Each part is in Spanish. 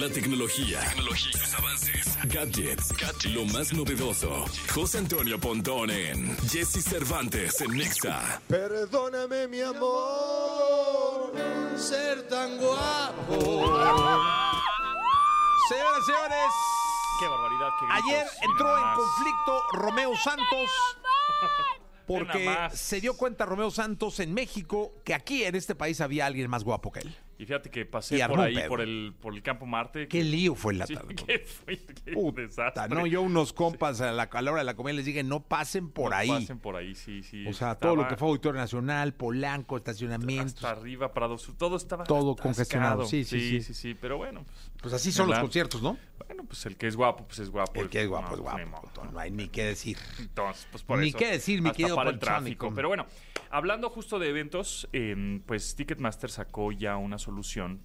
La tecnología, tecnología, sus avances, gadgets, lo más novedoso. José Antonio Pontón en Jesse Cervantes en Nexa. Perdóname, mi amor, ser tan guapo. Señoras y señores, Qué barbaridad, qué ayer entró en conflicto Romeo Santos porque se dio cuenta Romeo Santos en México que aquí en este país había alguien más guapo que él. Y fíjate que pasé por ahí, por el, por el campo Marte. Qué lío fue la Sí, tarde. qué fue, qué Puta, desastre. no, yo unos compas a la, a la hora de la comida les dije, no pasen por No ahí. Pasen por ahí, sí, sí. O sea, todo lo que fue Auditorio Nacional, Polanco, estacionamientos. Hasta arriba, Prado Sur, todo estaba Todo congestionado, sí, sí, sí. sí, sí, pero bueno, pues, Pues así son los conciertos, ¿no? bueno, pues el que es guapo, pues es guapo. El que es guapo No, es pues, guapo. No hay ni qué decir. Entonces, pues por Ni eso. qué decir, mi querido para el tráfico. Pero bueno, hablando justo de eventos, eh, pues Ticketmaster sacó ya una solución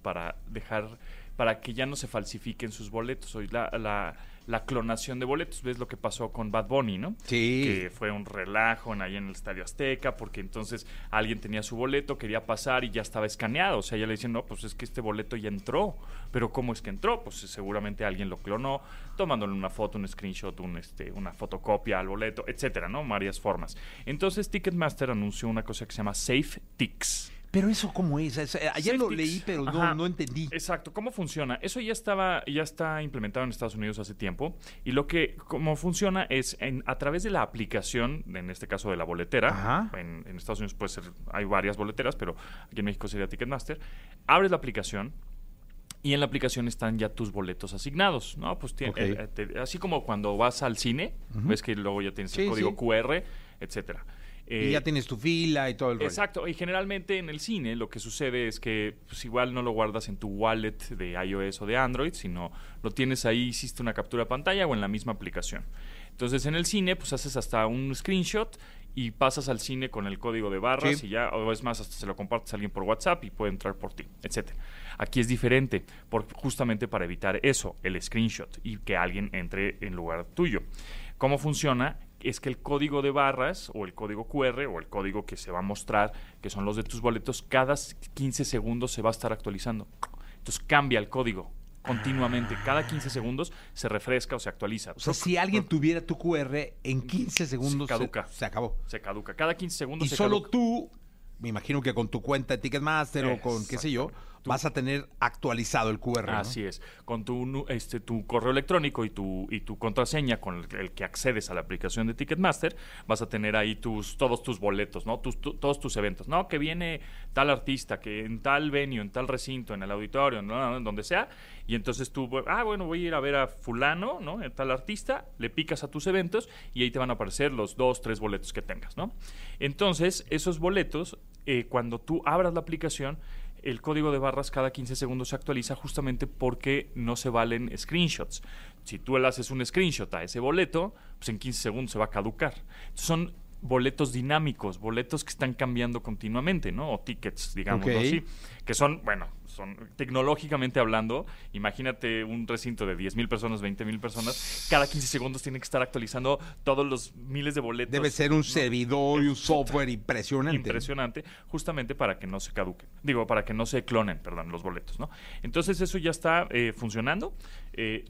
para dejar, para que ya no se falsifiquen sus boletos. Hoy la, la, la clonación de boletos, ves lo que pasó con Bad Bunny, ¿no? Sí. Que fue un relajo en, ahí en el Estadio Azteca, porque entonces alguien tenía su boleto, quería pasar y ya estaba escaneado. O sea, ya le dicen, no, pues es que este boleto ya entró. Pero ¿cómo es que entró? Pues seguramente alguien lo clonó, tomándole una foto, un screenshot, un, este, una fotocopia al boleto, etcétera, ¿no? Varias formas. Entonces Ticketmaster anunció una cosa que se llama Safe Ticks. Pero eso cómo es, Es- eh, ayer lo leí, pero no, no entendí. Exacto, ¿cómo funciona? Eso ya estaba, ya está implementado en Estados Unidos hace tiempo. Y lo que, cómo funciona es en, a través de la aplicación, en este caso de la boletera. En, en Estados Unidos puede ser, hay varias boleteras, pero aquí en México sería Ticketmaster. Abres la aplicación. Y en la aplicación están ya tus boletos asignados, ¿no? Pues tiene- eh, te- así como cuando vas al cine, ves que luego ya tienes Sí, el código sí. QR, etcétera. Y Eh, ya tienes tu fila y todo el rollo. Exacto, y generalmente en el cine lo que sucede es que pues, igual no lo guardas en tu wallet de iOS o de Android, sino lo tienes ahí, hiciste una captura de pantalla o en la misma aplicación. Entonces en el cine pues haces hasta un screenshot y pasas al cine con el código de barras Sí. y ya, o es más, hasta se lo compartes a alguien por WhatsApp y puede entrar por ti, etcétera. Aquí es diferente, por, justamente para evitar eso, el screenshot y que alguien entre en lugar tuyo. ¿Cómo funciona? Es que el código de barras o el código QR o el código que se va a mostrar, que son los de tus boletos, cada 15 segundos se va a estar actualizando. Entonces cambia el código continuamente. Cada 15 segundos se refresca o se actualiza. O sea, si alguien tuviera tu QR, en 15 segundos se, caduca. se acabó. Se caduca. Cada 15 segundos Y se solo caduca. tú, me imagino que con tu cuenta de Ticketmaster o con qué sé yo, Vas a tener actualizado el QR. ¿no? Así es. Con tu, este, tu correo electrónico y tu, y tu contraseña con el, el que accedes a la aplicación de Ticketmaster, vas a tener ahí tus, todos tus boletos, ¿no? Tus, tu- todos tus eventos, ¿no? Que viene tal artista, que en tal venue, en tal recinto, en el auditorio, ¿no? en donde sea. Y entonces tú, ah, bueno, voy a ir a ver a fulano, ¿no? En tal artista, le picas a tus eventos y ahí te van a aparecer los dos, tres boletos que tengas, ¿no? Entonces, esos boletos, eh, cuando tú abras la aplicación, el código de barras cada 15 segundos se actualiza justamente porque no se valen screenshots. Si tú le haces un screenshot a ese boleto, pues en 15 segundos se va a caducar. Son boletos dinámicos, boletos que están cambiando continuamente, ¿no? O tickets, digamos, así. Que son, bueno, son tecnológicamente hablando, imagínate un recinto de 10 mil personas, 20 mil personas, cada 15 segundos tiene que estar actualizando todos los miles de boletos. Debe ser un ¿no? servidor y un software impresionante. impresionante, justamente para que no se caduquen. Digo, para que no se clonen, perdón, los boletos, ¿no? Entonces eso ya está eh, funcionando. Eh,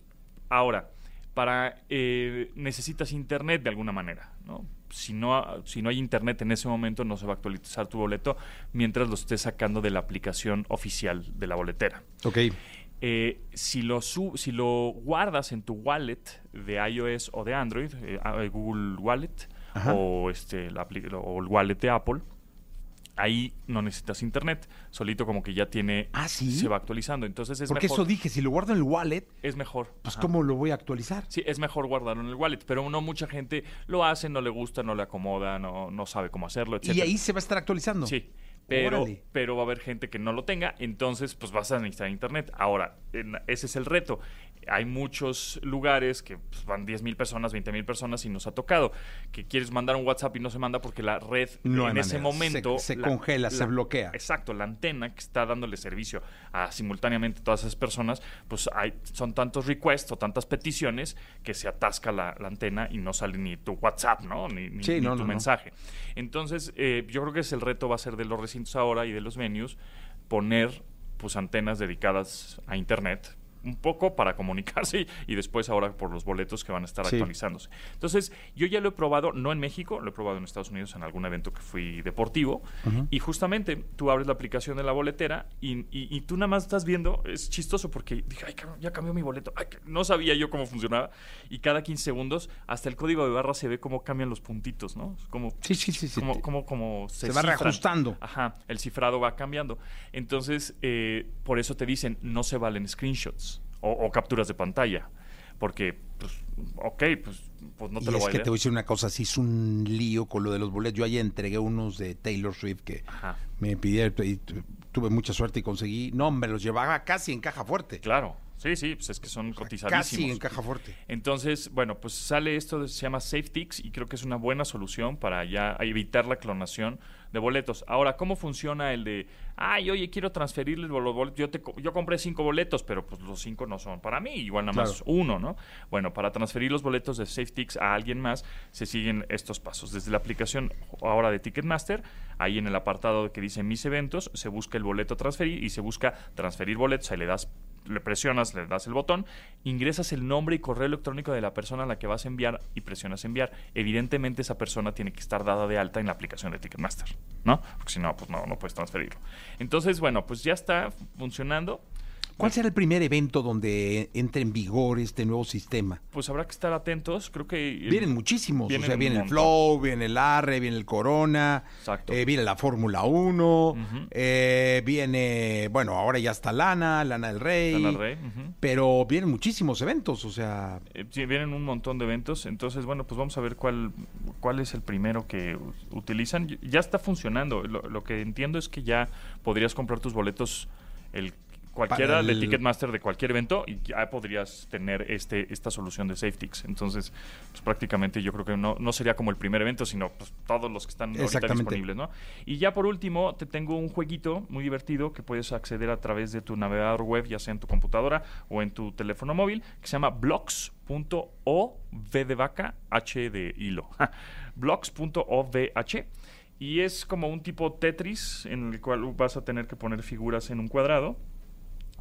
ahora, para eh, necesitas internet de alguna manera, ¿no? Si no, si no hay internet en ese momento no se va a actualizar tu boleto mientras lo estés sacando de la aplicación oficial de la boletera. Ok. Eh, si, lo sub- si lo guardas en tu wallet de iOS o de Android, eh, Google Wallet Ajá. o, este, la o el wallet de Apple, ahí no necesitas internet. Solito como que ya tiene... ¿Ah, sí? Se va actualizando. Entonces es Porque mejor. eso dije, si lo guardo en el wallet, Es mejor. pues Ajá. ¿cómo lo voy a actualizar? Sí, es mejor guardarlo en el wallet, pero no mucha gente lo hace, no le gusta, no le acomoda, no, no sabe cómo hacerlo, etc. Y ahí se va a estar actualizando. Sí, pero, Órale. pero va a haber gente que no lo tenga, entonces pues vas a necesitar internet. Ahora, ese es el reto. Hay muchos lugares que pues, van 10 mil personas, 20 mil personas y nos ha tocado que quieres mandar un WhatsApp y no se manda porque la red No en ese momento... Se- se la- congela, se bloquea. Exacto, la antena que está dándole servicio a simultáneamente todas esas personas, pues hay, son tantos requests o tantas peticiones que se atasca la, la antena y no sale ni tu WhatsApp, ¿no? Ni, ni- Sí, ni no, tu no. mensaje. Entonces, eh, yo creo que es el reto va a ser de los recintos ahora y de los venues poner pues antenas dedicadas a internet un poco para comunicarse y, después ahora por los boletos que van a estar Sí. actualizándose. Entonces, yo ya lo he probado, no en México, lo he probado en Estados Unidos en algún evento que fui deportivo. Y justamente tú abres la aplicación de la boletera y, y- y tú nada más estás viendo, es chistoso porque dije, ay, cabrón, ya cambió mi boleto. Ay, no sabía yo cómo funcionaba. Y cada 15 segundos, hasta el código de barra se ve cómo cambian los puntitos, ¿no? Como, Sí, sí, sí, sí. como, como, como Se va cifran. reajustando. Ajá, el cifrado va cambiando. Entonces, eh, por eso te dicen, no se valen screenshots o, o capturas de pantalla. Porque, pues, ok, pues, pues no te y lo es voy a que leer. te voy a decir una cosa, sí es un lío con lo de los boletos. Yo ayer entregué unos de Taylor Swift que Ajá, me pidieron y tu- tuve mucha suerte y conseguí. No, me los llevaba casi en caja fuerte. claro. Sí, sí, pues es que son cotizadísimos. Casi en caja fuerte. Entonces, bueno, pues sale esto, se llama SafeTix y creo que es una buena solución para ya evitar la clonación de boletos. Ahora, ¿cómo funciona el de, ay, oye, quiero transferirle los boletos? Yo, te yo compré cinco boletos, pero pues los cinco no son para mí, igual nada más Claro. uno, ¿no? Bueno, para transferir los boletos de SafeTix a alguien más, se siguen estos pasos. Desde la aplicación ahora de Ticketmaster, ahí en el apartado que dice mis eventos, se busca el boleto a transferir y se busca transferir boletos, ahí le das le presionas, le das el botón, ingresas el nombre y correo electrónico de la persona a la que vas a enviar y presionas enviar. Evidentemente esa persona tiene que estar dada de alta en la aplicación de Ticketmaster, ¿no? Porque si no, pues no, no puedes transferirlo. Entonces, bueno, pues ya está funcionando. ¿Cuál será el primer evento donde entre en vigor este nuevo sistema? Pues habrá que estar atentos. Creo que... el- Vienen muchísimos, vienen o sea, viene el. Flow, viene el Arre, viene el Corona, Exacto. eh, viene la Fórmula 1, Ujú. eh, viene, bueno, ahora ya está Lana, Lana del Rey, Lana pero vienen muchísimos eventos, o sea, Eh, sí, vienen un montón de eventos, entonces bueno, pues vamos a ver cuál, cuál es el primero que utilizan. Ya está funcionando. Lo, lo que entiendo es que ya podrías comprar tus boletos el cualquiera Para de el- Ticketmaster de cualquier evento y ya podrías tener este esta solución de SafeTix. Entonces, pues prácticamente yo creo que no, no sería como el primer evento, sino pues todos los que están ahorita disponibles, ¿no? Y ya por último, te tengo un jueguito muy divertido que puedes acceder a través de tu navegador web, ya sea en tu computadora o en tu teléfono móvil, que se llama blocks.o v de vaca h de hilo. blocks.ovh y es como un tipo Tetris en el cual vas a tener que poner figuras en un cuadrado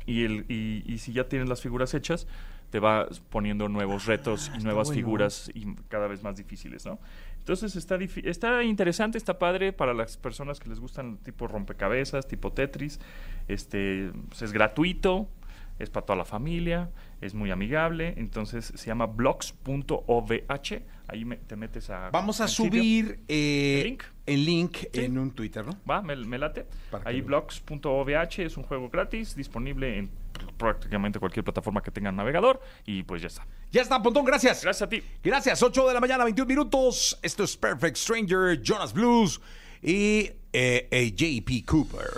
y, el, y, y si ya tienes las figuras hechas, te va poniendo nuevos retos y nuevas bueno. figuras y cada vez más difíciles, ¿no? Entonces está, está interesante, está padre para las personas que les gustan tipo rompecabezas, tipo Tetris. Este, pues, es gratuito, es para toda la familia, es muy amigable. Entonces se llama blocks.ovh. Ahí me- te metes a. vamos a subir eh, ¿El link? el link Sí. en un Twitter, ¿no? Va, me, me late. Para Ahí lo- blocks.ovh es un juego gratis, disponible en pr- prácticamente cualquier plataforma que tenga navegador. Y pues ya está. Ya está, Pontón, gracias. Gracias a ti. Gracias, 8 de la mañana, 21 minutos. Esto es Perfect Stranger, Jonas Blues y eh, eh, JP Cooper.